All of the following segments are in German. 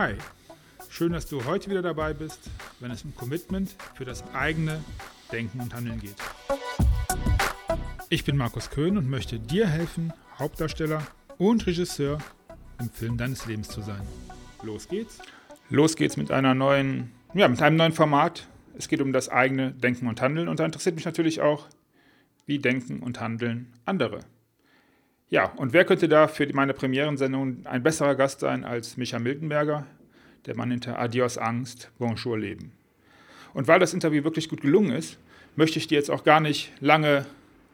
Hi, schön, dass du heute wieder dabei bist, wenn es um Commitment für das eigene Denken und Handeln geht. Ich bin Markus Köhn und möchte dir helfen, Hauptdarsteller und Regisseur im Film deines Lebens zu sein. Los geht's. Los geht's mit einer neuen, ja, mit einem neuen Format. Es geht um das eigene Denken und Handeln und da interessiert mich natürlich auch, wie denken und handeln andere. Ja, und wer könnte da für meine Premierensendung ein besserer Gast sein als Micha Miltenberger, der Mann hinter Adios Angst, Bonjour Leben. Und weil das Interview wirklich gut gelungen ist, möchte ich dir jetzt auch gar nicht lange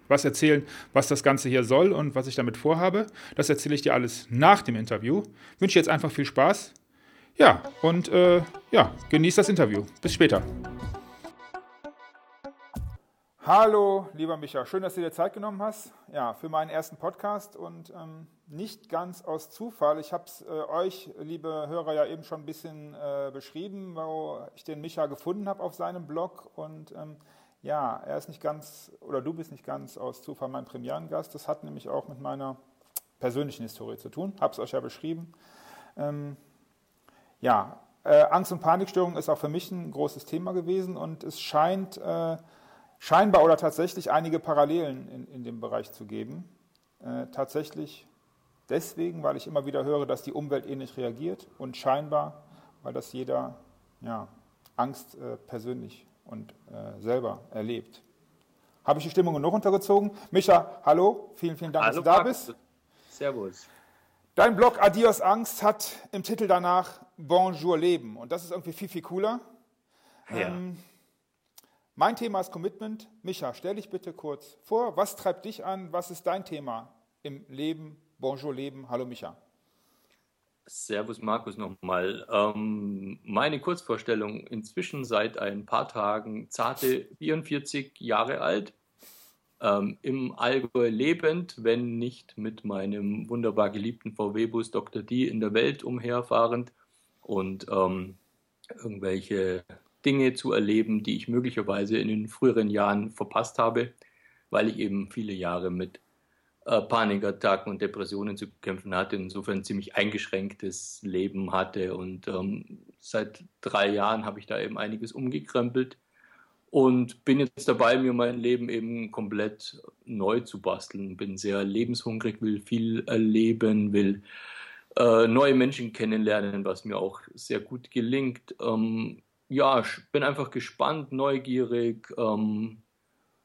was erzählen, was das Ganze hier soll und was ich damit vorhabe. Das erzähle ich dir alles nach dem Interview. Ich wünsche jetzt einfach viel Spaß. Ja, und äh, ja, genieß das Interview. Bis später. Hallo, lieber Micha, schön, dass du dir Zeit genommen hast ja, für meinen ersten Podcast und ähm, nicht ganz aus Zufall. Ich habe es äh, euch, liebe Hörer, ja eben schon ein bisschen äh, beschrieben, wo ich den Micha gefunden habe auf seinem Blog und ähm, ja, er ist nicht ganz, oder du bist nicht ganz aus Zufall mein Premierengast. Das hat nämlich auch mit meiner persönlichen Historie zu tun, habe es euch ja beschrieben. Ähm, ja, äh, Angst- und Panikstörung ist auch für mich ein großes Thema gewesen und es scheint äh, scheinbar oder tatsächlich einige Parallelen in, in dem Bereich zu geben. Äh, tatsächlich deswegen, weil ich immer wieder höre, dass die Umwelt ähnlich reagiert und scheinbar, weil das jeder ja, Angst äh, persönlich und äh, selber erlebt. Habe ich die Stimmung genug untergezogen? Micha, hallo, vielen, vielen Dank, hallo, dass du da bist. Servus. Dein Blog Adios Angst hat im Titel danach Bonjour Leben und das ist irgendwie viel, viel cooler. Ja. Ähm, mein Thema ist Commitment. Micha, stell dich bitte kurz vor. Was treibt dich an? Was ist dein Thema im Leben? Bonjour Leben. Hallo Micha. Servus Markus nochmal. Ähm, meine Kurzvorstellung, inzwischen seit ein paar Tagen zarte 44 Jahre alt, ähm, im Allgäu lebend, wenn nicht mit meinem wunderbar geliebten VW-Bus Dr. D in der Welt umherfahrend und ähm, irgendwelche Dinge zu erleben, die ich möglicherweise in den früheren Jahren verpasst habe, weil ich eben viele Jahre mit äh, Panikattacken und Depressionen zu kämpfen hatte, insofern ein ziemlich eingeschränktes Leben hatte. Und ähm, seit drei Jahren habe ich da eben einiges umgekrempelt und bin jetzt dabei, mir mein Leben eben komplett neu zu basteln. Bin sehr lebenshungrig, will viel erleben, will äh, neue Menschen kennenlernen, was mir auch sehr gut gelingt. Ähm, ja, ich bin einfach gespannt, neugierig ähm,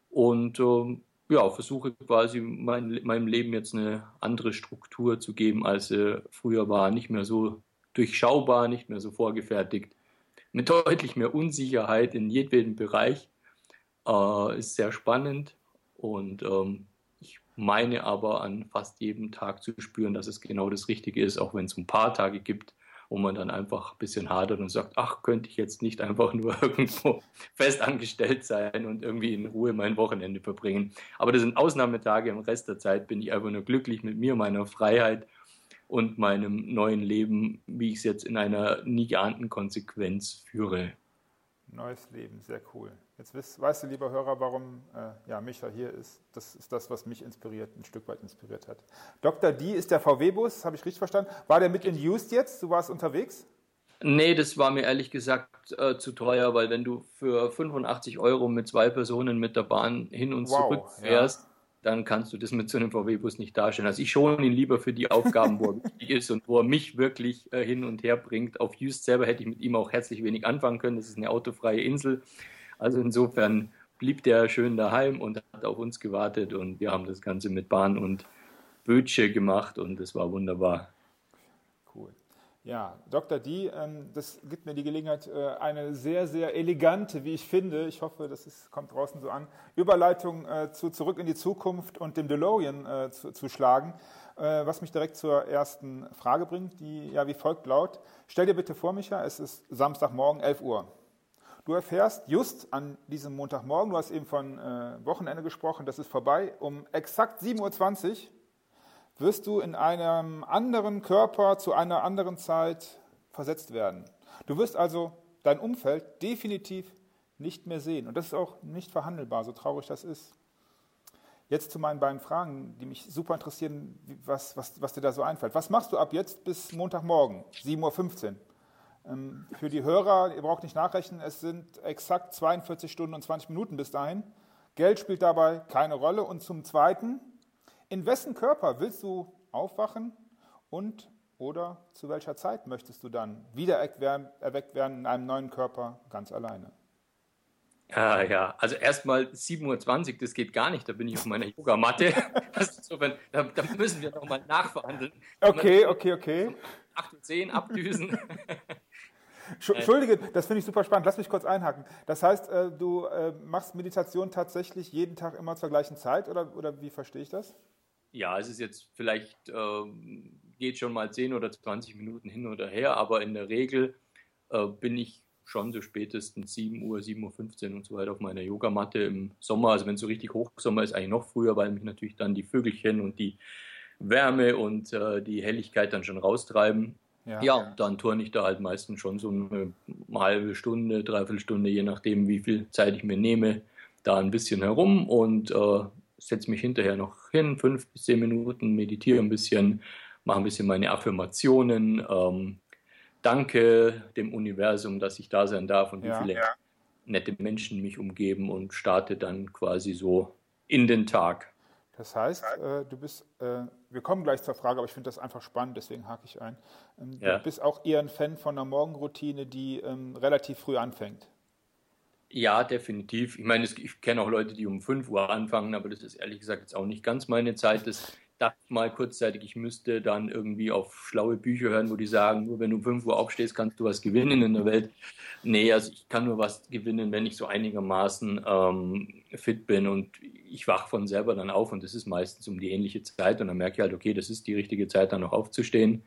und ähm, ja, versuche quasi mein, meinem Leben jetzt eine andere Struktur zu geben, als sie früher war. Nicht mehr so durchschaubar, nicht mehr so vorgefertigt. Mit deutlich mehr Unsicherheit in jedem Bereich. Äh, ist sehr spannend und ähm, ich meine aber an fast jedem Tag zu spüren, dass es genau das Richtige ist, auch wenn es ein paar Tage gibt, wo man dann einfach ein bisschen hadert und sagt, ach, könnte ich jetzt nicht einfach nur irgendwo festangestellt sein und irgendwie in Ruhe mein Wochenende verbringen. Aber das sind Ausnahmetage, im Rest der Zeit bin ich einfach nur glücklich mit mir, meiner Freiheit und meinem neuen Leben, wie ich es jetzt in einer nie geahnten Konsequenz führe. Neues Leben, sehr cool. Jetzt weißt, weißt du, lieber Hörer, warum äh, ja, Micha hier ist. Das ist das, was mich inspiriert, ein Stück weit inspiriert hat. Dr. D ist der VW-Bus, habe ich richtig verstanden. War der mit in Used jetzt? Du warst unterwegs? Nee, das war mir ehrlich gesagt äh, zu teuer, weil wenn du für 85 Euro mit zwei Personen mit der Bahn hin und wow, zurück fährst, ja dann kannst du das mit so einem VW-Bus nicht darstellen. Also ich schone ihn lieber für die Aufgaben, wo er wichtig ist und wo er mich wirklich äh, hin und her bringt. Auf Just selber hätte ich mit ihm auch herzlich wenig anfangen können. Das ist eine autofreie Insel. Also insofern blieb der schön daheim und hat auf uns gewartet und wir haben das Ganze mit Bahn und Bötsche gemacht und es war wunderbar. Ja, Dr. D, ähm, das gibt mir die Gelegenheit, äh, eine sehr, sehr elegante, wie ich finde, ich hoffe, das ist, kommt draußen so an, Überleitung äh, zu Zurück in die Zukunft und dem DeLorean äh, zu, zu, schlagen, was mich direkt zur ersten Frage bringt, die ja wie folgt laut. Stell dir bitte vor, Micha, es ist Samstagmorgen, 11 Uhr. Du erfährst just an diesem Montagmorgen, du hast eben von äh, Wochenende gesprochen, das ist vorbei, um exakt 7.20 Uhr wirst du in einem anderen Körper zu einer anderen Zeit versetzt werden. Du wirst also dein Umfeld definitiv nicht mehr sehen. Und das ist auch nicht verhandelbar, so traurig das ist. Jetzt zu meinen beiden Fragen, die mich super interessieren, was, was, was dir da so einfällt. Was machst du ab jetzt bis Montagmorgen, 7.15 Uhr? Ähm, für die Hörer, ihr braucht nicht nachrechnen, es sind exakt 42 Stunden und 20 Minuten bis dahin. Geld spielt dabei keine Rolle. Und zum Zweiten, in wessen Körper willst du aufwachen und oder zu welcher Zeit möchtest du dann wieder erweckt werden in einem neuen Körper ganz alleine? Ah, ja, also erstmal 7.20 Uhr, das geht gar nicht, da bin ich auf meiner Yogamatte. Insofern, da, da müssen wir nochmal nachverhandeln. Okay, okay, okay. 8.10 Uhr abdüsen. Entschuldige, das finde ich super spannend. Lass mich kurz einhaken. Das heißt, äh, du äh, machst Meditation tatsächlich jeden Tag immer zur gleichen Zeit oder, oder wie verstehe ich das? Ja, es ist jetzt vielleicht, ähm, geht schon mal 10 oder 20 Minuten hin oder her, aber in der Regel äh, bin ich schon so spätestens 7 Uhr, 7.15 Uhr und so weiter auf meiner Yogamatte im Sommer. Also wenn es so richtig Hochsommer ist, eigentlich noch früher, weil mich natürlich dann die Vögelchen und die Wärme und äh, die Helligkeit dann schon raustreiben. Ja, ja dann turne ich da halt meistens schon so eine halbe Stunde, dreiviertel Stunde, je nachdem, wie viel Zeit ich mir nehme, da ein bisschen herum und äh, setze mich hinterher noch hin, fünf bis zehn Minuten, meditiere ein bisschen, mache ein bisschen meine Affirmationen, ähm, danke dem Universum, dass ich da sein darf und ja, wie viele nette Menschen mich umgeben und starte dann quasi so in den Tag. Das heißt, äh, du bist, äh, wir kommen gleich zur Frage, aber ich finde das einfach spannend, deswegen hake ich ein. Ähm, ja. Du bist auch eher ein Fan von einer Morgenroutine, die ähm, relativ früh anfängt. Ja, definitiv. Ich meine, ich kenne auch Leute, die um 5 Uhr anfangen, aber das ist ehrlich gesagt jetzt auch nicht ganz meine Zeit. Das dachte mal kurzzeitig, ich müsste dann irgendwie auf schlaue Bücher hören, wo die sagen, nur wenn du um 5 Uhr aufstehst, kannst du was gewinnen in der Welt. Nee, also ich kann nur was gewinnen, wenn ich so einigermaßen ähm, fit bin und ich wache von selber dann auf und das ist meistens um die ähnliche Zeit und dann merke ich halt, okay, das ist die richtige Zeit, dann noch aufzustehen.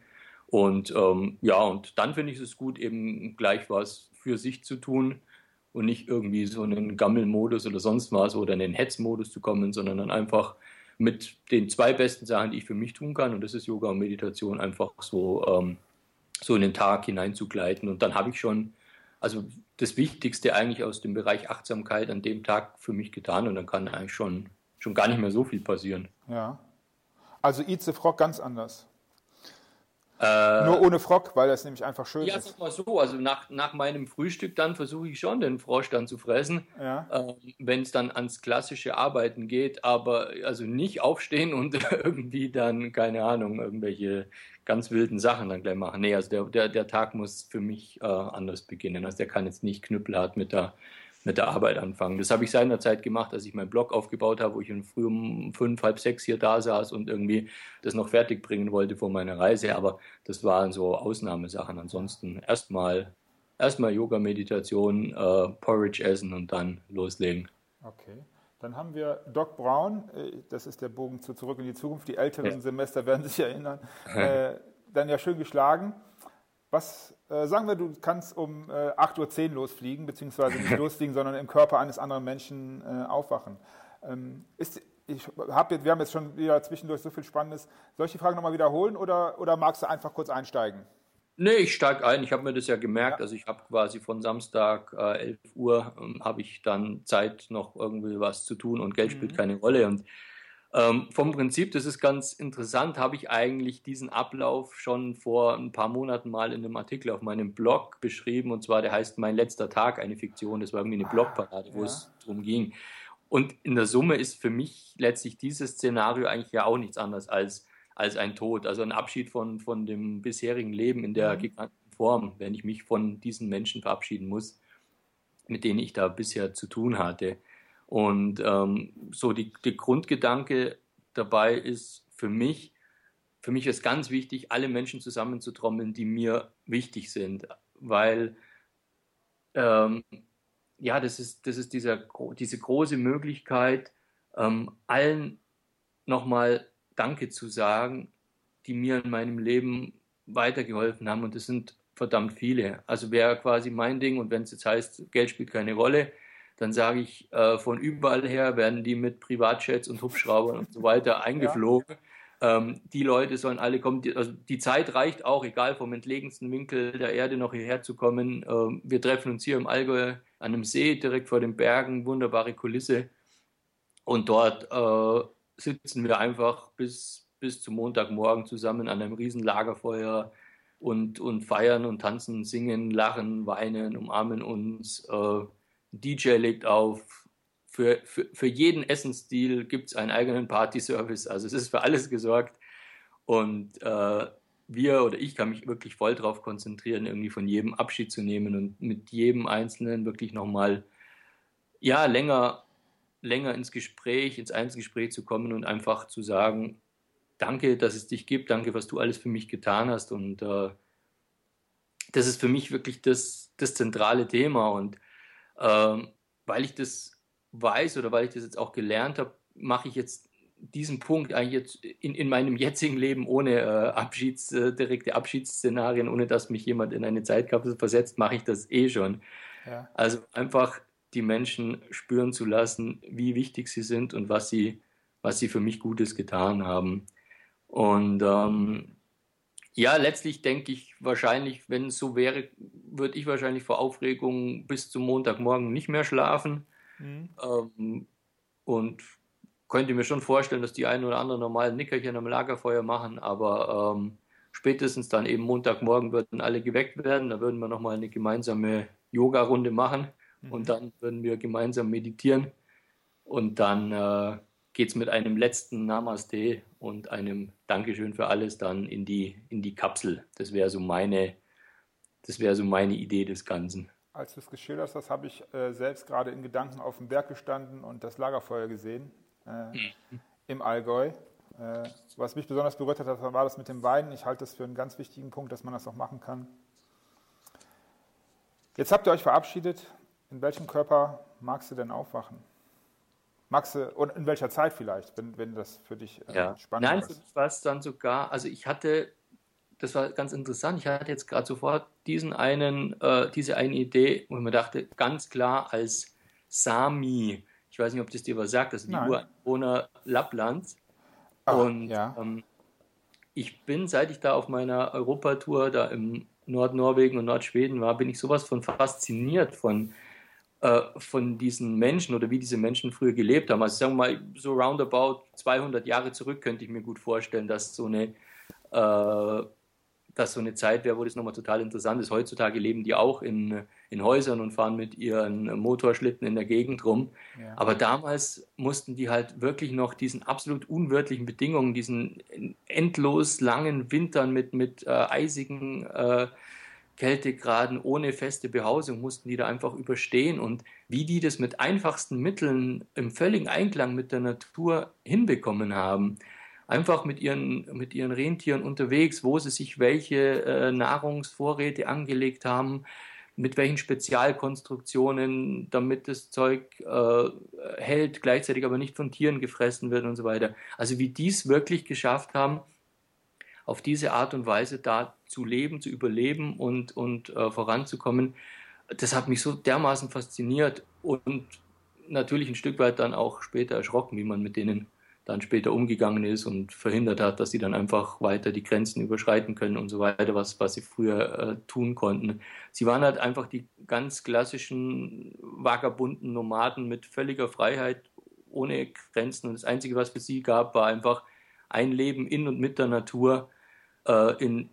Und ähm, ja, und dann finde ich es gut, eben gleich was für sich zu tun und nicht irgendwie so einen Gammelmodus oder sonst was oder in den Hetzmodus zu kommen, sondern dann einfach mit den zwei besten Sachen, die ich für mich tun kann, und das ist Yoga und Meditation, einfach so, ähm, so in den Tag hineinzugleiten. Und dann habe ich schon, also das Wichtigste eigentlich aus dem Bereich Achtsamkeit an dem Tag für mich getan und dann kann eigentlich schon, schon gar nicht mehr so viel passieren. Ja. Also the Frog ganz anders. Äh, Nur ohne Frock, weil das nämlich einfach schön ja, ist. Ja, sag mal so, also nach, nach meinem Frühstück dann versuche ich schon den Frosch dann zu fressen, ja. äh, wenn es dann ans klassische Arbeiten geht, aber also nicht aufstehen und irgendwie dann, keine Ahnung, irgendwelche ganz wilden Sachen dann gleich machen. Nee, also der, der, der Tag muss für mich äh, anders beginnen. Also der kann jetzt nicht knüppelhart mit der mit der Arbeit anfangen. Das habe ich seinerzeit gemacht, als ich meinen Blog aufgebaut habe, wo ich früh um fünf, halb sechs hier da saß und irgendwie das noch fertig bringen wollte vor meiner Reise. Aber das waren so Ausnahmesachen. Ansonsten erstmal erstmal Yoga, Meditation, äh, Porridge essen und dann loslegen. Okay. Dann haben wir Doc Brown, äh, das ist der Bogen zu Zurück in die Zukunft. Die älteren ja. Semester werden sich erinnern. äh, dann ja schön geschlagen. Was äh, sagen wir, du kannst um äh, 8.10 Uhr losfliegen, beziehungsweise nicht losfliegen, sondern im Körper eines anderen Menschen äh, aufwachen. Ähm, ist, ich hab jetzt, wir haben jetzt schon wieder zwischendurch so viel Spannendes. Soll ich die Frage nochmal wiederholen oder, oder magst du einfach kurz einsteigen? Nee, ich steige ein. Ich habe mir das ja gemerkt. Ja. Also ich habe quasi von Samstag äh, 11 Uhr ähm, habe ich dann Zeit, noch irgendwie was zu tun und Geld mhm. spielt keine Rolle. Und ähm, vom Prinzip, das ist ganz interessant, habe ich eigentlich diesen Ablauf schon vor ein paar Monaten mal in einem Artikel auf meinem Blog beschrieben. Und zwar, der heißt Mein letzter Tag, eine Fiktion. Das war irgendwie eine ah, Blogparade, wo ja. es darum ging. Und in der Summe ist für mich letztlich dieses Szenario eigentlich ja auch nichts anderes als, als ein Tod, also ein Abschied von, von dem bisherigen Leben in der mhm. giganten Form, wenn ich mich von diesen Menschen verabschieden muss, mit denen ich da bisher zu tun hatte. Und ähm, so die, der Grundgedanke dabei ist für mich, für mich ist ganz wichtig, alle Menschen zusammenzutrommeln, die mir wichtig sind, weil ähm, ja, das ist, das ist dieser, diese große Möglichkeit, ähm, allen nochmal Danke zu sagen, die mir in meinem Leben weitergeholfen haben. Und das sind verdammt viele. Also wäre quasi mein Ding, und wenn es jetzt heißt, Geld spielt keine Rolle, dann sage ich, äh, von überall her werden die mit Privatjets und Hubschraubern und so weiter eingeflogen. Ja. Ähm, die Leute sollen alle kommen. Die, also die Zeit reicht auch, egal vom entlegensten Winkel der Erde noch hierher zu kommen. Ähm, wir treffen uns hier im Allgäu an einem See, direkt vor den Bergen, wunderbare Kulisse. Und dort äh, sitzen wir einfach bis, bis zum Montagmorgen zusammen an einem riesen Lagerfeuer, und, und feiern und tanzen, singen, lachen, weinen, umarmen uns. Äh, DJ legt auf. Für, für, für jeden Essensstil gibt es einen eigenen Party-Service. Also es ist für alles gesorgt. Und äh, wir oder ich kann mich wirklich voll darauf konzentrieren, irgendwie von jedem Abschied zu nehmen und mit jedem Einzelnen wirklich nochmal ja, länger, länger ins Gespräch, ins Einzelgespräch zu kommen und einfach zu sagen, danke, dass es dich gibt, danke, was du alles für mich getan hast. Und äh, das ist für mich wirklich das, das zentrale Thema. Und äh, weil ich das weiß oder weil ich das jetzt auch gelernt habe, mache ich jetzt diesen Punkt eigentlich jetzt in, in meinem jetzigen Leben ohne äh, Abschieds, äh, direkte Abschiedsszenarien, ohne dass mich jemand in eine Zeitkapsel versetzt, mache ich das eh schon. Ja. Also einfach die Menschen spüren zu lassen, wie wichtig sie sind und was sie, was sie für mich Gutes getan haben. Und ähm, ja, letztlich denke ich wahrscheinlich, wenn es so wäre, würde ich wahrscheinlich vor Aufregung bis zum Montagmorgen nicht mehr schlafen. Mhm. Ähm, und könnte mir schon vorstellen, dass die einen oder anderen normalen Nickerchen am Lagerfeuer machen, aber ähm, spätestens dann eben Montagmorgen würden alle geweckt werden. Da würden wir nochmal eine gemeinsame Yoga-Runde machen mhm. und dann würden wir gemeinsam meditieren. Und dann äh, geht es mit einem letzten Namaste und einem Dankeschön für alles dann in die, in die Kapsel. Das wäre so meine, das wäre so meine Idee des Ganzen. Als du es geschildert hast, habe ich äh, selbst gerade in Gedanken auf dem Berg gestanden und das Lagerfeuer gesehen äh, mhm. im Allgäu. Äh, was mich besonders berührt hat, war das mit dem Weinen. Ich halte das für einen ganz wichtigen Punkt, dass man das auch machen kann. Jetzt habt ihr euch verabschiedet. In welchem Körper magst du denn aufwachen? Du, und in welcher Zeit vielleicht, wenn, wenn das für dich äh, ja. spannend Nein, ist? Nein, war es dann sogar, also ich hatte, das war ganz interessant, ich hatte jetzt gerade sofort diesen einen, äh, diese eine Idee, wo ich mir dachte, ganz klar als Sami, ich weiß nicht, ob das dir was sagt, das sind die Ureinwohner Lapplands. Ach, und ja. ähm, ich bin, seit ich da auf meiner Europatour da im Nordnorwegen und Nordschweden war, bin ich sowas von fasziniert von, von diesen Menschen oder wie diese Menschen früher gelebt haben. Also sagen wir mal, so roundabout 200 Jahre zurück könnte ich mir gut vorstellen, dass so eine äh, dass so eine Zeit wäre, wo das nochmal total interessant ist. Heutzutage leben die auch in, in Häusern und fahren mit ihren Motorschlitten in der Gegend rum. Ja. Aber damals mussten die halt wirklich noch diesen absolut unwirtlichen Bedingungen, diesen endlos langen Wintern mit, mit äh, eisigen äh, Kältegraden ohne feste Behausung, mussten die da einfach überstehen. Und wie die das mit einfachsten Mitteln im völligen Einklang mit der Natur hinbekommen haben, einfach mit ihren, mit ihren Rentieren unterwegs, wo sie sich welche äh, Nahrungsvorräte angelegt haben, mit welchen Spezialkonstruktionen, damit das Zeug äh, hält, gleichzeitig aber nicht von Tieren gefressen wird und so weiter. Also wie die es wirklich geschafft haben, auf diese Art und Weise da zu leben, zu überleben und, und äh, voranzukommen, das hat mich so dermaßen fasziniert und natürlich ein Stück weit dann auch später erschrocken, wie man mit denen dann später umgegangen ist und verhindert hat, dass sie dann einfach weiter die Grenzen überschreiten können und so weiter, was, was sie früher äh, tun konnten. Sie waren halt einfach die ganz klassischen vagabunden Nomaden mit völliger Freiheit, ohne Grenzen. Und das Einzige, was für sie gab, war einfach ein Leben in und mit der Natur äh, in,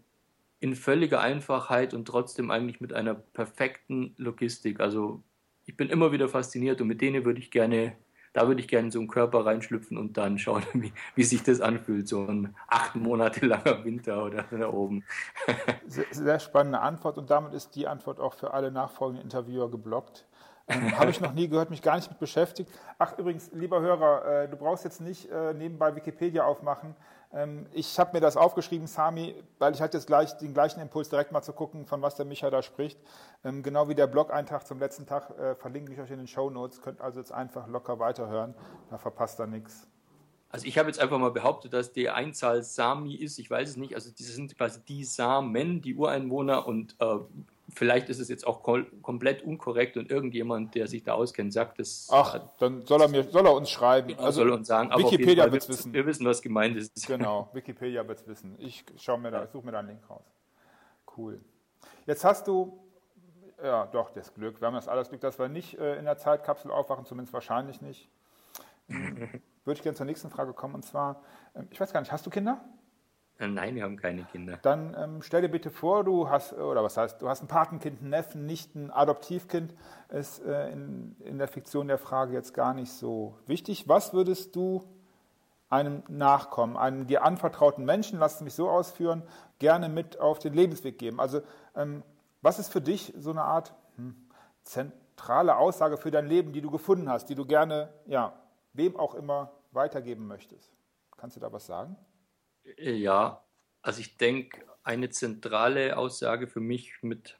in völliger Einfachheit und trotzdem eigentlich mit einer perfekten Logistik. Also ich bin immer wieder fasziniert und mit denen würde ich gerne da würde ich gerne so einen Körper reinschlüpfen und dann schauen, wie, wie sich das anfühlt, so ein acht Monate langer Winter oder da oben. Sehr, sehr spannende Antwort und damit ist die Antwort auch für alle nachfolgenden Interviewer geblockt. Ähm, Habe ich noch nie gehört, mich gar nicht mit beschäftigt. Ach, übrigens, lieber Hörer, äh, du brauchst jetzt nicht äh, nebenbei Wikipedia aufmachen. Ähm, ich habe mir das aufgeschrieben, Sami, weil ich hatte jetzt gleich den gleichen Impuls, direkt mal zu gucken, von was der Micha da spricht. Ähm, genau wie der Blog-Eintrag zum letzten Tag äh, verlinke ich euch in den Show Notes. Könnt also jetzt einfach locker weiterhören. Da verpasst ihr nichts. Also ich habe jetzt einfach mal behauptet, dass die Einzahl Sami ist. Ich weiß es nicht. Also diese sind quasi die Samen, die Ureinwohner und äh, vielleicht ist es jetzt auch komplett unkorrekt und irgendjemand, der sich da auskennt, sagt es. Ach, dann soll er, mir, soll er uns schreiben. Genau, also soll uns sagen. Wikipedia wird es wissen. Wir wissen, was gemeint ist. Genau, Wikipedia wird es wissen. Ich schaue mir da, suche mir da einen Link raus. Cool. Jetzt hast du, ja, doch, das Glück. Wir haben das alles Glück, dass wir nicht äh, in der Zeitkapsel aufwachen, zumindest wahrscheinlich nicht. Würde ich gerne zur nächsten Frage kommen und zwar, äh, ich weiß gar nicht, hast du Kinder? Äh, nein, wir haben keine Kinder. Dann ähm, stell dir bitte vor, du hast, oder was heißt, du hast ein Patenkind, einen Neffen, nicht ein Adoptivkind. Ist äh, in, in der Fiktion der Frage jetzt gar nicht so wichtig. Was würdest du einem Nachkommen, einem dir anvertrauten Menschen, lass es mich so ausführen, gerne mit auf den Lebensweg geben? Also, ähm, was ist für dich so eine Art hm, zentrale Aussage für dein Leben, die du gefunden hast, die du gerne, ja, wem auch immer weitergeben möchtest? Kannst du da was sagen? Äh, ja, also ich denke, eine zentrale Aussage für mich mit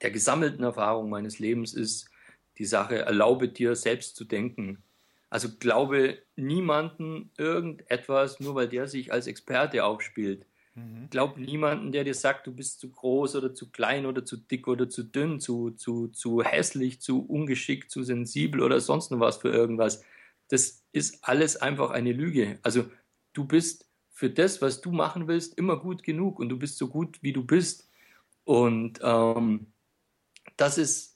der gesammelten Erfahrung meines Lebens ist die Sache, erlaube dir selbst zu denken. Also glaube niemanden irgendetwas, nur weil der sich als Experte aufspielt. Mhm. Glaub niemanden, der dir sagt, du bist zu groß oder zu klein oder zu dick oder zu dünn, zu, zu, zu hässlich, zu ungeschickt, zu sensibel oder sonst noch was für irgendwas. Das ist alles einfach eine Lüge. Also du bist für das, was du machen willst, immer gut genug und du bist so gut, wie du bist. Und ähm, das ist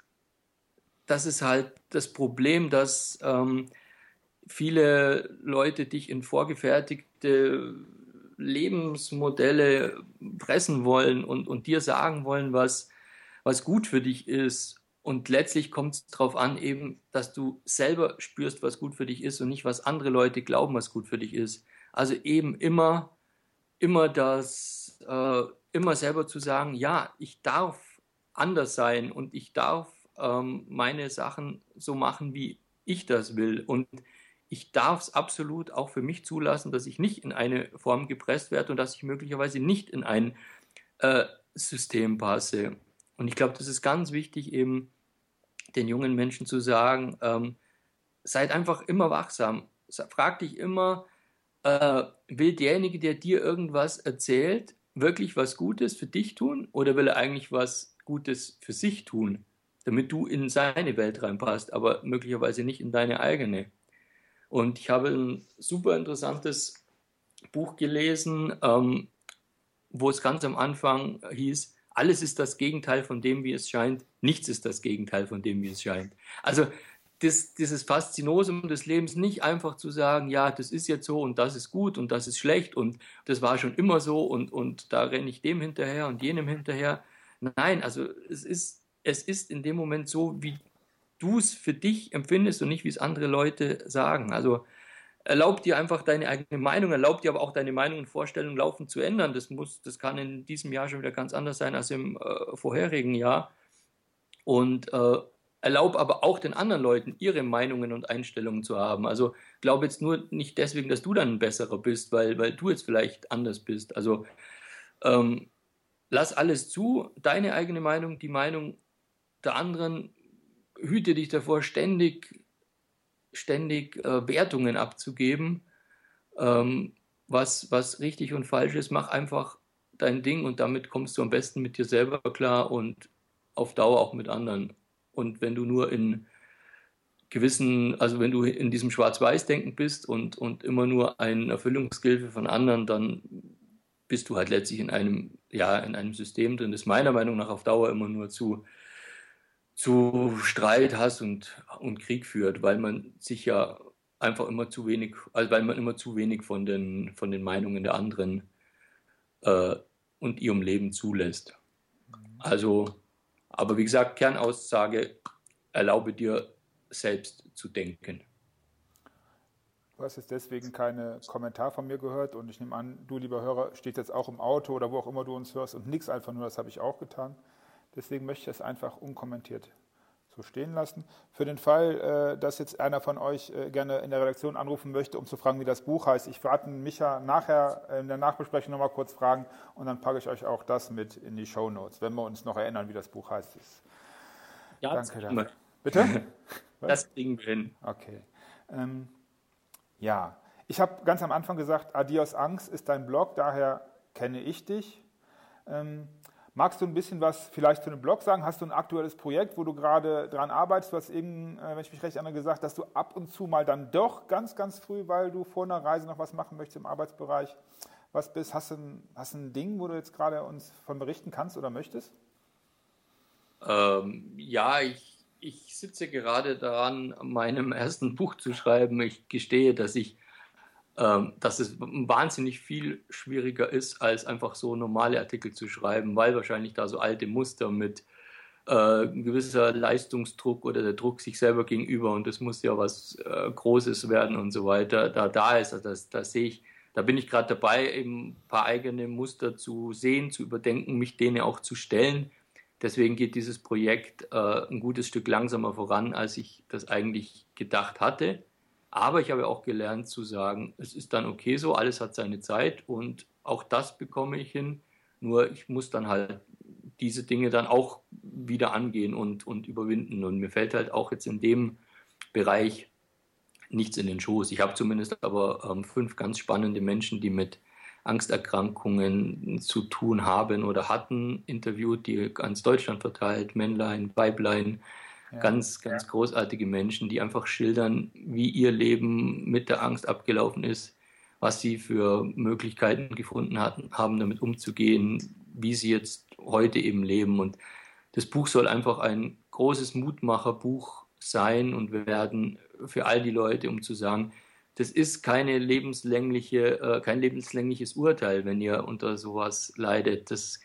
das ist halt das Problem, dass ähm, viele Leute dich in vorgefertigte Lebensmodelle pressen wollen und, und dir sagen wollen, was, was gut für dich ist. Und letztlich kommt es darauf an, eben, dass du selber spürst, was gut für dich ist und nicht, was andere Leute glauben, was gut für dich ist. Also eben immer, immer das, äh, immer selber zu sagen, ja, ich darf anders sein und ich darf ähm, meine Sachen so machen, wie ich das will. Und ich darf es absolut auch für mich zulassen, dass ich nicht in eine Form gepresst werde und dass ich möglicherweise nicht in ein äh, System passe. Und ich glaube, das ist ganz wichtig, eben den jungen Menschen zu sagen, ähm, seid einfach immer wachsam. Frag dich immer, äh, will derjenige, der dir irgendwas erzählt, wirklich was Gutes für dich tun oder will er eigentlich was Gutes für sich tun, damit du in seine Welt reinpasst, aber möglicherweise nicht in deine eigene? Und ich habe ein super interessantes Buch gelesen, ähm, wo es ganz am Anfang hieß, alles ist das Gegenteil von dem, wie es scheint, nichts ist das Gegenteil von dem, wie es scheint. Also das, dieses Faszinosum des Lebens nicht einfach zu sagen, ja, das ist jetzt so und das ist gut und das ist schlecht und das war schon immer so und, und da renne ich dem hinterher und jenem hinterher. Nein, also es ist, es ist in dem Moment so, wie du es für dich empfindest und nicht, wie es andere Leute sagen. Also erlaubt dir einfach deine eigene Meinung, erlaubt dir aber auch deine Meinung und Vorstellung laufend zu ändern. Das muss, das kann in diesem Jahr schon wieder ganz anders sein als im äh, vorherigen Jahr. Und äh, erlaube aber auch den anderen Leuten ihre Meinungen und Einstellungen zu haben. Also glaube jetzt nur nicht deswegen, dass du dann ein besserer bist, weil, weil du jetzt vielleicht anders bist. Also ähm, lass alles zu, deine eigene Meinung, die Meinung der anderen, hüte dich davor, ständig, ständig äh, Wertungen abzugeben, ähm, was, was richtig und falsch ist. Mach einfach dein Ding und damit kommst du am besten mit dir selber klar und auf Dauer auch mit anderen. Und wenn du nur in gewissen, also wenn du in diesem Schwarz-Weiß-Denken bist und, und immer nur ein Erfüllungsgehilfe von anderen, dann bist du halt letztlich in einem, ja, in einem System drin, das meiner Meinung nach auf Dauer immer nur zu, zu Streit hast und, und Krieg führt, weil man sich ja einfach immer zu wenig, also weil man immer zu wenig von den, von den Meinungen der anderen äh, und ihrem Leben zulässt. Also aber wie gesagt, Kernaussage, erlaube dir selbst zu denken. Du hast jetzt deswegen keinen Kommentar von mir gehört und ich nehme an, du lieber Hörer stehst jetzt auch im Auto oder wo auch immer du uns hörst und nichts einfach nur, das habe ich auch getan. Deswegen möchte ich es einfach unkommentiert so stehen lassen. Für den Fall, äh, dass jetzt einer von euch äh, gerne in der Redaktion anrufen möchte, um zu fragen, wie das Buch heißt, ich werde Micha nachher in der Nachbesprechung nochmal kurz fragen und dann packe ich euch auch das mit in die Show Notes, wenn wir uns noch erinnern, wie das Buch heißt. Ja, Danke dafür. Bitte? das kriegen wir hin. Okay. Ähm, ja, ich habe ganz am Anfang gesagt, Adios Angst ist dein Blog, daher kenne ich dich. Ähm, Magst du ein bisschen was vielleicht zu dem Blog sagen? Hast du ein aktuelles Projekt, wo du gerade dran arbeitest? Du hast eben, äh, wenn ich mich recht erinnere, gesagt, dass du ab und zu mal dann doch ganz, ganz früh, weil du vor einer Reise noch was machen möchtest im Arbeitsbereich, was bist. Hast du ein, hast ein Ding, wo du jetzt gerade uns von berichten kannst oder möchtest? Ähm, ja, ich, ich sitze gerade daran, meinem ersten Buch zu schreiben. Ich gestehe, dass ich ähm, dass es wahnsinnig viel schwieriger ist, als einfach so normale Artikel zu schreiben, weil wahrscheinlich da so alte Muster mit äh, gewisser Leistungsdruck oder der Druck sich selber gegenüber und das muss ja was äh, Großes werden und so weiter, da da ist. Also das, das sehe ich, da bin ich gerade dabei, eben ein paar eigene Muster zu sehen, zu überdenken, mich denen auch zu stellen. Deswegen geht dieses Projekt äh, ein gutes Stück langsamer voran, als ich das eigentlich gedacht hatte. Aber ich habe auch gelernt zu sagen, es ist dann okay so, alles hat seine Zeit und auch das bekomme ich hin. Nur ich muss dann halt diese Dinge dann auch wieder angehen und, und überwinden. Und mir fällt halt auch jetzt in dem Bereich nichts in den Schoß. Ich habe zumindest aber ähm, fünf ganz spannende Menschen, die mit Angsterkrankungen zu tun haben oder hatten, interviewt, die ganz Deutschland verteilt, Männlein, Weiblein, ja. Ganz, ganz ja. großartige Menschen, die einfach schildern, wie ihr Leben mit der Angst abgelaufen ist, was sie für Möglichkeiten gefunden hatten, haben, damit umzugehen, wie sie jetzt heute eben leben. Und das Buch soll einfach ein großes Mutmacherbuch sein und werden für all die Leute, um zu sagen, das ist keine lebenslängliche, äh, kein lebenslängliches Urteil, wenn ihr unter sowas leidet. Das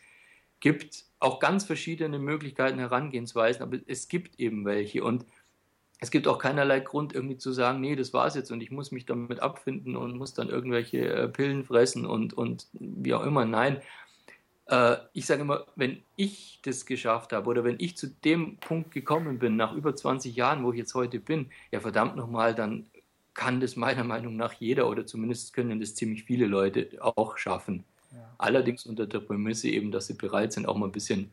gibt auch ganz verschiedene Möglichkeiten, Herangehensweisen, aber es gibt eben welche und es gibt auch keinerlei Grund, irgendwie zu sagen, nee, das war's jetzt und ich muss mich damit abfinden und muss dann irgendwelche äh, Pillen fressen und, und wie auch immer. Nein, äh, ich sage immer, wenn ich das geschafft habe oder wenn ich zu dem Punkt gekommen bin, nach über 20 Jahren, wo ich jetzt heute bin, ja verdammt nochmal, dann kann das meiner Meinung nach jeder oder zumindest können das ziemlich viele Leute auch schaffen. Allerdings unter der Prämisse eben, dass sie bereit sind, auch mal ein bisschen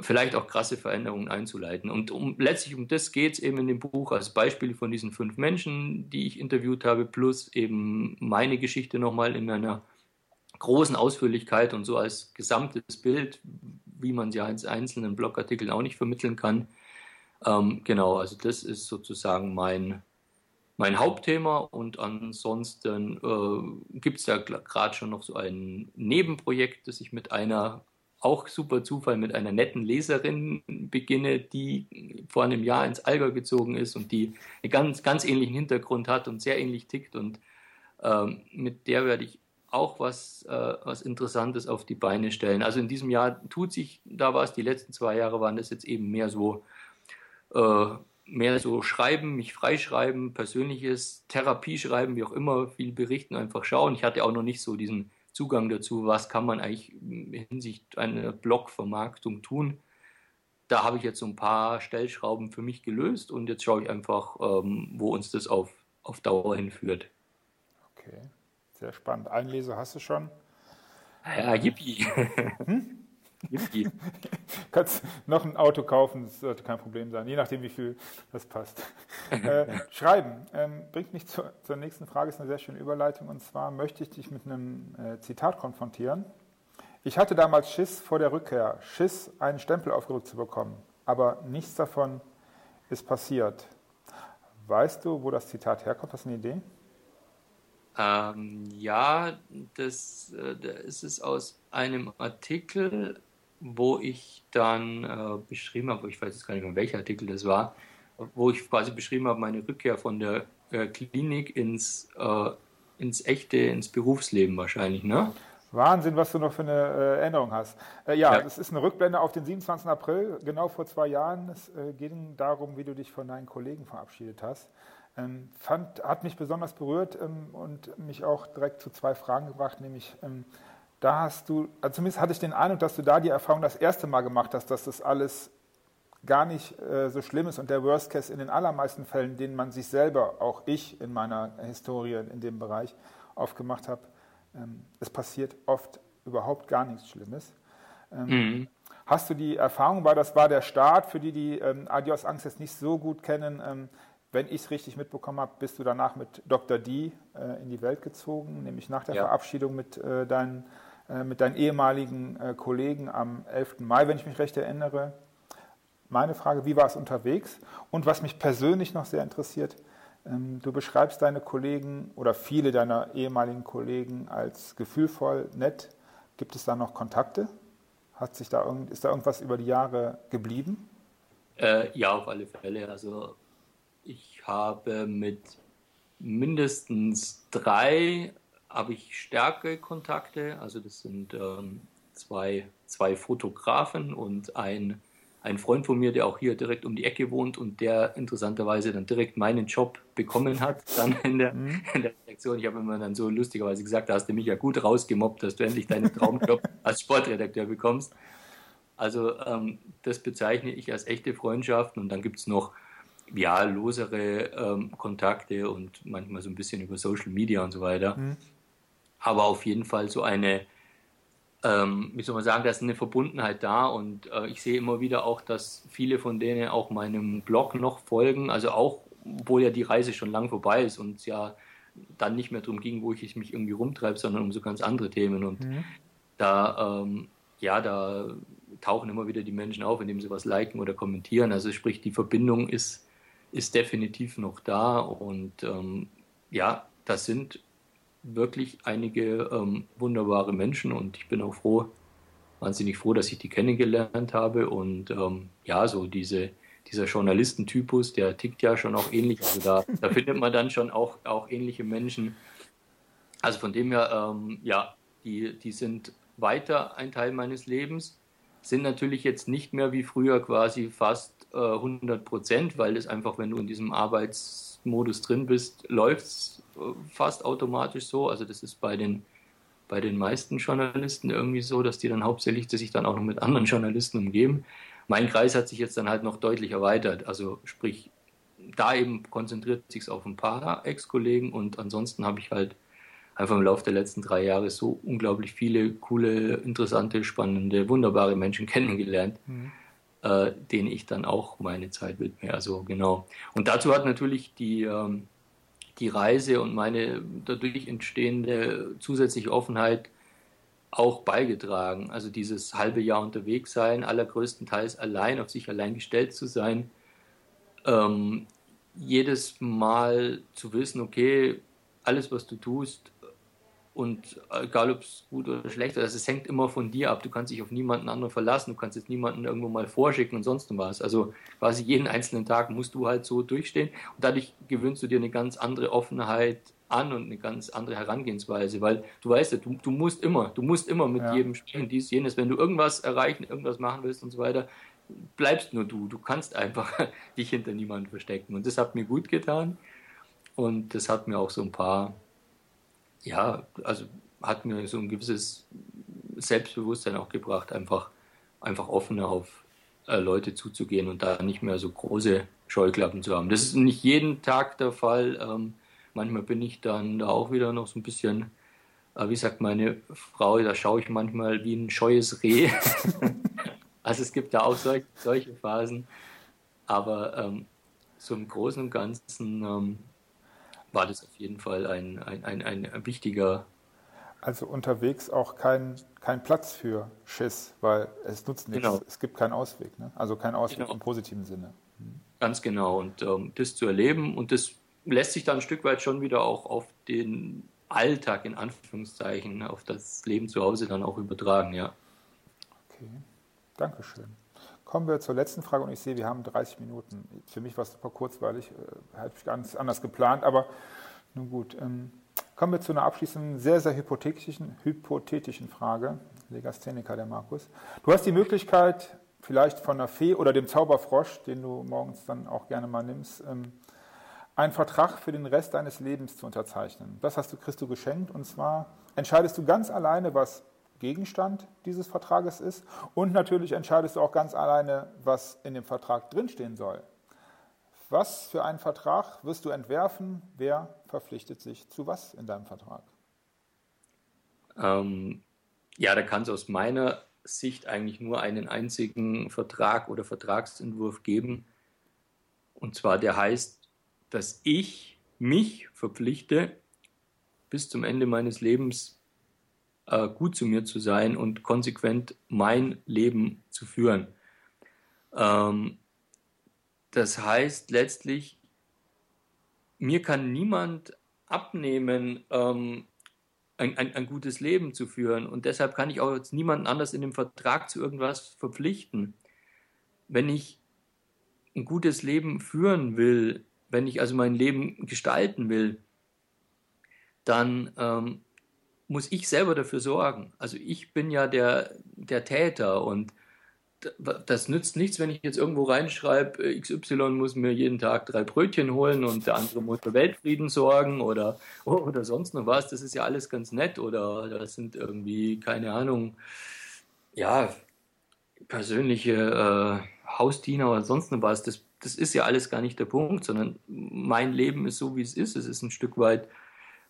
vielleicht auch krasse Veränderungen einzuleiten. Und um, letztlich um das geht es eben in dem Buch als Beispiel von diesen fünf Menschen, die ich interviewt habe, plus eben meine Geschichte nochmal in einer großen Ausführlichkeit und so als gesamtes Bild, wie man sie als einzelnen Blogartikeln auch nicht vermitteln kann. Ähm, genau, also das ist sozusagen mein, mein Hauptthema und ansonsten äh, gibt es ja gerade schon noch so ein Nebenprojekt, das ich mit einer auch super Zufall mit einer netten Leserin beginne, die vor einem Jahr ins Allgäu gezogen ist und die einen ganz, ganz ähnlichen Hintergrund hat und sehr ähnlich tickt und ähm, mit der werde ich auch was, äh, was Interessantes auf die Beine stellen. Also in diesem Jahr tut sich da was. Die letzten zwei Jahre waren das jetzt eben mehr so äh, mehr so schreiben, mich freischreiben, persönliches Therapieschreiben, wie auch immer, viel berichten, einfach schauen. Ich hatte auch noch nicht so diesen Zugang dazu, was kann man eigentlich hinsichtlich einer Blogvermarktung tun. Da habe ich jetzt so ein paar Stellschrauben für mich gelöst und jetzt schaue ich einfach, ähm, wo uns das auf, auf Dauer hinführt. Okay, sehr spannend. Ein Leser hast du schon? Ja, yippie. Hm? Du kannst noch ein Auto kaufen, das sollte kein Problem sein, je nachdem, wie viel das passt. Äh, schreiben ähm, bringt mich zur, zur, nächsten Frage, ist eine sehr schöne Überleitung. Und zwar möchte ich dich mit einem äh, Zitat konfrontieren. Ich hatte damals Schiss vor der Rückkehr, Schiss, einen Stempel aufgedrückt zu bekommen. Aber nichts davon ist passiert. Weißt du, wo das Zitat herkommt? Hast du eine Idee? Ähm, ja, das, äh, das ist es aus einem Artikel wo ich dann äh, beschrieben habe, ich weiß jetzt gar nicht mehr, welcher Artikel das war, wo ich quasi beschrieben habe, meine Rückkehr von der äh, Klinik ins, äh, ins echte, ins Berufsleben wahrscheinlich, ne? Wahnsinn, was du noch für eine äh, Erinnerung hast. Äh, ja, es ist eine Rückblende auf den 27. April, genau vor zwei Jahren. Es äh, ging darum, wie du dich von deinen Kollegen verabschiedet hast. Ähm, fand, hat mich besonders berührt ähm, und mich auch direkt zu zwei Fragen gebracht, nämlich ähm, da hast du, also zumindest hatte ich den Eindruck, dass du da die Erfahrung das erste Mal gemacht hast, dass das alles gar nicht äh, so schlimm ist und der Worst Case in den allermeisten Fällen, denen man sich selber, auch ich in meiner Historie in dem Bereich aufgemacht habe, ähm, es passiert oft überhaupt gar nichts Schlimmes. Ähm, mhm. Hast du die Erfahrung, weil das war der Start, für die, die ähm, Adios Angst jetzt nicht so gut kennen, ähm, wenn ich es richtig mitbekommen habe, bist du danach mit Dr. D äh, in die Welt gezogen, nämlich nach der ja. Verabschiedung mit äh, deinen mit deinen ehemaligen äh, Kollegen am 11. Mai, wenn ich mich recht erinnere. Meine Frage, wie war es unterwegs? Und was mich persönlich noch sehr interessiert, ähm, du beschreibst deine Kollegen oder viele deiner ehemaligen Kollegen als gefühlvoll, nett. Gibt es da noch Kontakte? Hat sich da irgend, ist da irgendwas über die Jahre geblieben? Äh, ja, auf alle Fälle. Also ich habe mit mindestens drei habe ich stärkere Kontakte. Also das sind ähm, zwei, zwei Fotografen und ein, ein Freund von mir, der auch hier direkt um die Ecke wohnt und der interessanterweise dann direkt meinen Job bekommen hat, dann in der, mhm. in der Redaktion. Ich habe immer dann so lustigerweise gesagt, da hast du mich ja gut rausgemobbt, dass du endlich deinen Traumjob als Sportredakteur bekommst. Also ähm, das bezeichne ich als echte Freundschaft und dann gibt es noch ja, losere ähm, Kontakte und manchmal so ein bisschen über Social Media und so weiter. Mhm. Aber auf jeden Fall so eine, ähm, wie soll man sagen, da ist eine Verbundenheit da und äh, ich sehe immer wieder auch, dass viele von denen auch meinem Blog noch folgen, also auch, obwohl ja die Reise schon lang vorbei ist und es ja dann nicht mehr darum ging, wo ich mich irgendwie rumtreibe, sondern um so ganz andere Themen und mhm. da, ähm, ja, da tauchen immer wieder die Menschen auf, indem sie was liken oder kommentieren. Also sprich, die Verbindung ist, ist definitiv noch da und ähm, ja, das sind wirklich einige ähm, wunderbare Menschen und ich bin auch froh, wahnsinnig froh, dass ich die kennengelernt habe und ähm, ja, so diese, dieser Journalistentypus, der tickt ja schon auch ähnlich, also da, da findet man dann schon auch, auch ähnliche Menschen. Also von dem her, ähm, ja, die, die sind weiter ein Teil meines Lebens sind natürlich jetzt nicht mehr wie früher quasi fast äh, 100 Prozent, weil es einfach, wenn du in diesem Arbeitsmodus drin bist, läuft es fast automatisch so. Also das ist bei den, bei den meisten Journalisten irgendwie so, dass die dann hauptsächlich sich dann auch noch mit anderen Journalisten umgeben. Mein Kreis hat sich jetzt dann halt noch deutlich erweitert. Also sprich, da eben konzentriert sich auf ein paar Ex-Kollegen und ansonsten habe ich halt einfach im Laufe der letzten drei Jahre so unglaublich viele coole, interessante, spannende, wunderbare Menschen kennengelernt, mhm. äh, denen ich dann auch meine Zeit widme. Also genau. Und dazu hat natürlich die, ähm, die Reise und meine dadurch entstehende zusätzliche Offenheit auch beigetragen. Also dieses halbe Jahr unterwegs sein, allergrößtenteils allein, auf sich allein gestellt zu sein, ähm, jedes Mal zu wissen, okay, alles, was du tust, und egal, ob es gut oder schlecht ist, also es hängt immer von dir ab. Du kannst dich auf niemanden anderen verlassen. Du kannst jetzt niemanden irgendwo mal vorschicken und sonst was. Also quasi jeden einzelnen Tag musst du halt so durchstehen. Und dadurch gewöhnst du dir eine ganz andere Offenheit an und eine ganz andere Herangehensweise, weil du weißt ja, du, du musst immer, du musst immer mit ja. jedem sprechen, dies, jenes. Wenn du irgendwas erreichen, irgendwas machen willst und so weiter, bleibst nur du. Du kannst einfach dich hinter niemanden verstecken. Und das hat mir gut getan. Und das hat mir auch so ein paar ja, also hat mir so ein gewisses Selbstbewusstsein auch gebracht, einfach, einfach offener auf äh, Leute zuzugehen und da nicht mehr so große Scheuklappen zu haben. Das ist nicht jeden Tag der Fall. Ähm, manchmal bin ich dann da auch wieder noch so ein bisschen, äh, wie sagt meine Frau, da schaue ich manchmal wie ein scheues Reh. also es gibt da auch solch, solche Phasen. Aber ähm, so im Großen und Ganzen ähm, war das auf jeden Fall ein, ein, ein, ein wichtiger. Also unterwegs auch kein, kein Platz für Schiss, weil es nutzt nichts. Genau. Es gibt keinen Ausweg. Ne? Also keinen Ausweg genau. im positiven Sinne. Mhm. Ganz genau. Und ähm, das zu erleben und das lässt sich dann ein Stück weit schon wieder auch auf den Alltag in Anführungszeichen, auf das Leben zu Hause dann auch übertragen, ja. Okay, Dankeschön. Kommen wir zur letzten Frage und ich sehe, wir haben 30 Minuten. Für mich war es super kurzweilig, äh, hatte ich ganz anders geplant, aber nun gut. Ähm, kommen wir zu einer abschließenden, sehr, sehr hypothetischen, hypothetischen Frage. Legastheniker, der Markus. Du hast die Möglichkeit, vielleicht von der Fee oder dem Zauberfrosch, den du morgens dann auch gerne mal nimmst, ähm, einen Vertrag für den Rest deines Lebens zu unterzeichnen. Das hast du Christo geschenkt und zwar entscheidest du ganz alleine, was Gegenstand dieses Vertrages ist. Und natürlich entscheidest du auch ganz alleine, was in dem Vertrag drinstehen soll. Was für einen Vertrag wirst du entwerfen? Wer verpflichtet sich zu was in deinem Vertrag? Ähm, ja, da kann es aus meiner Sicht eigentlich nur einen einzigen Vertrag oder Vertragsentwurf geben. Und zwar der heißt, dass ich mich verpflichte, bis zum Ende meines Lebens äh, gut zu mir zu sein und konsequent mein Leben zu führen. Ähm, das heißt letztlich, mir kann niemand abnehmen, ähm, ein, ein, ein, gutes Leben zu führen. Und deshalb kann ich auch jetzt niemanden anders in dem Vertrag zu irgendwas verpflichten. Wenn ich ein gutes Leben führen will, wenn ich also mein Leben gestalten will, dann ähm, muss ich selber dafür sorgen. Also ich bin ja der, der Täter und das nützt nichts, wenn ich jetzt irgendwo reinschreibe, äh, XY muss mir jeden Tag drei Brötchen holen und der andere muss für Weltfrieden sorgen oder, oder sonst noch was. Das ist ja alles ganz nett oder das sind irgendwie, keine Ahnung, ja, persönliche äh, Hausdiener oder sonst noch was. Das, das ist ja alles gar nicht der Punkt, sondern mein Leben ist so, wie es ist. Es ist ein Stück weit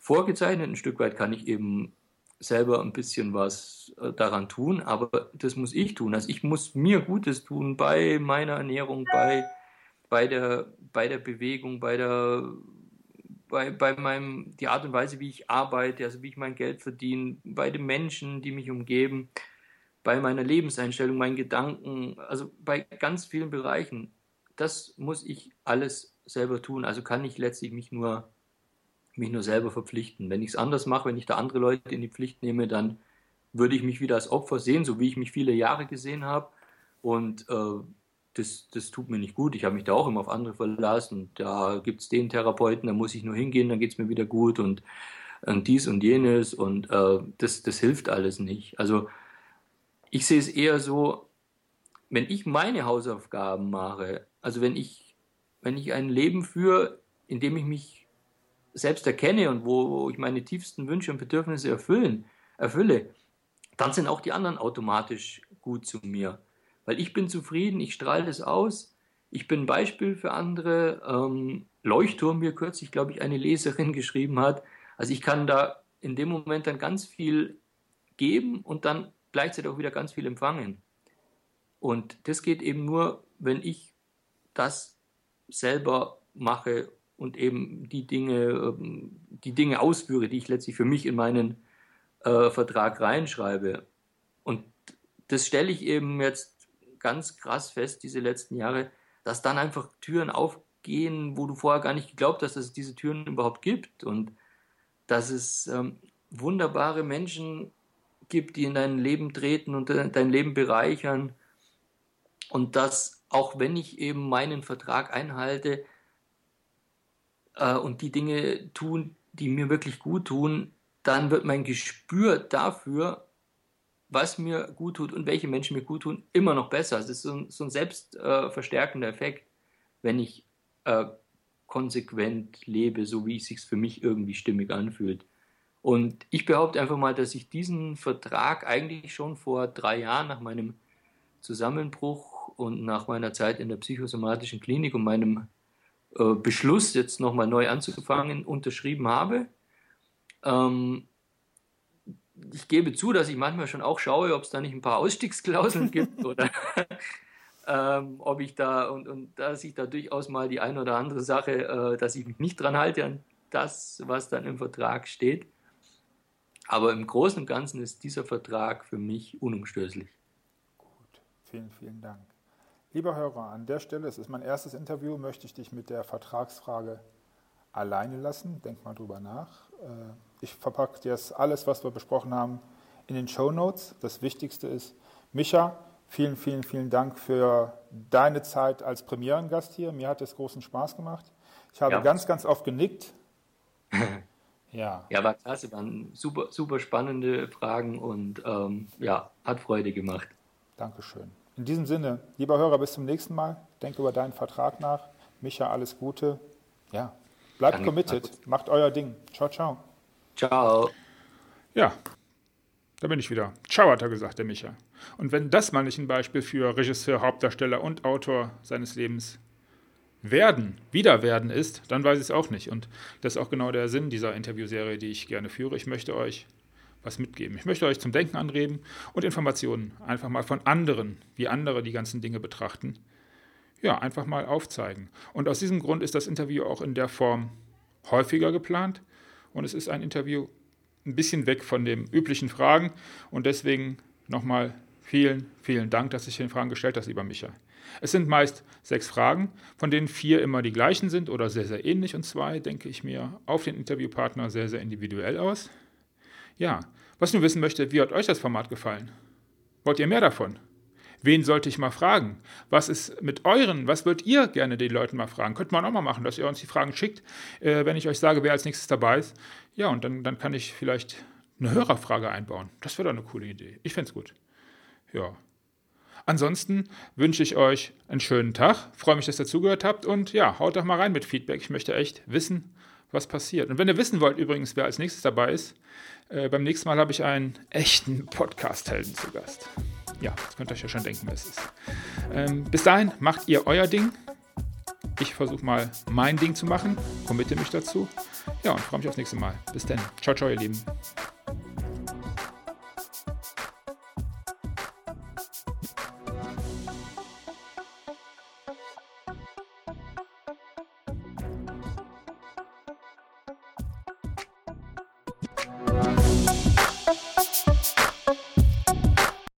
vorgezeichnet, ein Stück weit kann ich eben selber ein bisschen was äh, daran tun, aber das muss ich tun. Also ich muss mir Gutes tun bei meiner Ernährung, bei, bei, der, bei der Bewegung, bei der bei, bei meinem, die Art und Weise, wie ich arbeite, also wie ich mein Geld verdiene, bei den Menschen, die mich umgeben, bei meiner Lebenseinstellung, meinen Gedanken, also bei ganz vielen Bereichen. Das muss ich alles selber tun. Also kann ich letztlich mich nur mich nur selber verpflichten. Wenn ich es anders mache, wenn ich da andere Leute in die Pflicht nehme, dann würde ich mich wieder als Opfer sehen, so wie ich mich viele Jahre gesehen habe. Und äh, das, das tut mir nicht gut. Ich habe mich da auch immer auf andere verlassen. Da gibt es den Therapeuten, da muss ich nur hingehen, dann geht es mir wieder gut und, und dies und jenes. Und äh, das, das hilft alles nicht. Also ich sehe es eher so, wenn ich meine Hausaufgaben mache, also wenn ich, wenn ich ein Leben führe, in dem ich mich selbst erkenne und wo, wo ich meine tiefsten Wünsche und Bedürfnisse erfüllen, erfülle, dann sind auch die anderen automatisch gut zu mir. Weil ich bin zufrieden, ich strahle das aus, ich bin ein Beispiel für andere. Ähm, Leuchtturm mir kürzlich, glaube ich, eine Leserin geschrieben hat. Also ich kann da in dem Moment dann ganz viel geben und dann gleichzeitig auch wieder ganz viel empfangen. Und das geht eben nur, wenn ich das selber mache und eben die Dinge, ähm, die Dinge ausführe, die ich letztlich für mich in meinen äh, Vertrag reinschreibe. Und das stelle ich eben jetzt ganz krass fest, diese letzten Jahre, dass dann einfach Türen aufgehen, wo du vorher gar nicht geglaubt hast, dass es diese Türen überhaupt gibt. Und dass es ähm, wunderbare Menschen gibt, die in dein Leben treten und dein Leben bereichern. Und dass auch wenn ich eben meinen Vertrag einhalte, äh, und die Dinge tun, die mir wirklich gut tun, dann wird mein Gespür dafür, was mir gut tut und welche Menschen mir gut tun, immer noch besser. Es ist so ein, so ein selbstverstärkender äh, Effekt, wenn ich äh, konsequent lebe, so wie es sich für mich irgendwie stimmig anfühlt. Und ich behaupte einfach mal, dass ich diesen Vertrag eigentlich schon vor drei Jahren nach meinem Zusammenbruch und nach meiner Zeit in der psychosomatischen Klinik und meinem äh, Beschluss, jetzt nochmal neu anzufangen, unterschrieben habe. Ähm, ich gebe zu, dass ich manchmal schon auch schaue, ob es da nicht ein paar Ausstiegsklauseln gibt oder ähm, ob ich da und, und dass ich da durchaus mal die eine oder andere Sache, äh, dass ich mich nicht dran halte an das, was dann im Vertrag steht. Aber im Großen und Ganzen ist dieser Vertrag für mich unumstößlich. Gut, vielen, vielen Dank. Lieber Hörer, an der Stelle, es ist mein erstes Interview, möchte ich dich mit der Vertragsfrage alleine lassen. Denk mal drüber nach. Äh, ich verpacke dir alles, was wir besprochen haben, in den Show Notes. Das Wichtigste ist, Micha, vielen, vielen, vielen Dank für deine Zeit als Premierengast hier. Mir hat es großen Spaß gemacht. Ich habe ja. ganz, ganz oft genickt. ja. Ja, war klasse, waren super, super spannende Fragen und ähm, ja, hat Freude gemacht. Dankeschön. In diesem Sinne, lieber Hörer, bis zum nächsten Mal. Denk über deinen Vertrag nach. Micha, alles Gute. Ja, bleibt Danke. committed. Macht euer Ding. Ciao, ciao. Ciao. Ja, da bin ich wieder. Ciao, hat er gesagt, der Micha. Und wenn das mal nicht ein Beispiel für Regisseur, Hauptdarsteller und Autor seines Lebens werden, wieder werden ist, dann weiß ich es auch nicht. Und das ist auch genau der Sinn dieser Interviewserie, die ich gerne führe. Ich möchte euch was mitgeben. Ich möchte euch zum Denken anregen und Informationen einfach mal von anderen, wie andere die ganzen Dinge betrachten, ja, einfach mal aufzeigen. Und aus diesem Grund ist das Interview auch in der Form häufiger geplant und es ist ein Interview ein bisschen weg von den üblichen Fragen und deswegen nochmal vielen, vielen Dank, dass ich den Fragen gestellt hast, lieber Micha. Es sind meist sechs Fragen, von denen vier immer die gleichen sind oder sehr, sehr ähnlich und zwei denke ich mir auf den Interviewpartner sehr, sehr individuell aus. Ja, was ich nur wissen möchte, wie hat euch das Format gefallen? Wollt ihr mehr davon? Wen sollte ich mal fragen? Was ist mit euren, was würdet ihr gerne den Leuten mal fragen? Könnte man auch mal machen, dass ihr uns die Fragen schickt, äh, wenn ich euch sage, wer als nächstes dabei ist. Ja, und dann, dann kann ich vielleicht eine Hörerfrage einbauen. Das wäre doch eine coole Idee. Ich fände es gut. Ja. Ansonsten wünsche ich euch einen schönen Tag. Freue mich, dass ihr zugehört habt. Und ja, haut doch mal rein mit Feedback. Ich möchte echt wissen, was passiert. Und wenn ihr wissen wollt übrigens, wer als nächstes dabei ist, äh, beim nächsten Mal habe ich einen echten Podcast-Helden zu Gast. Ja, das könnt ihr euch ja schon denken, wer es ist. Ähm, bis dahin macht ihr euer Ding. Ich versuche mal mein Ding zu machen, committe mich dazu. Ja, und freue mich aufs nächste Mal. Bis dann. Ciao, ciao, ihr Lieben.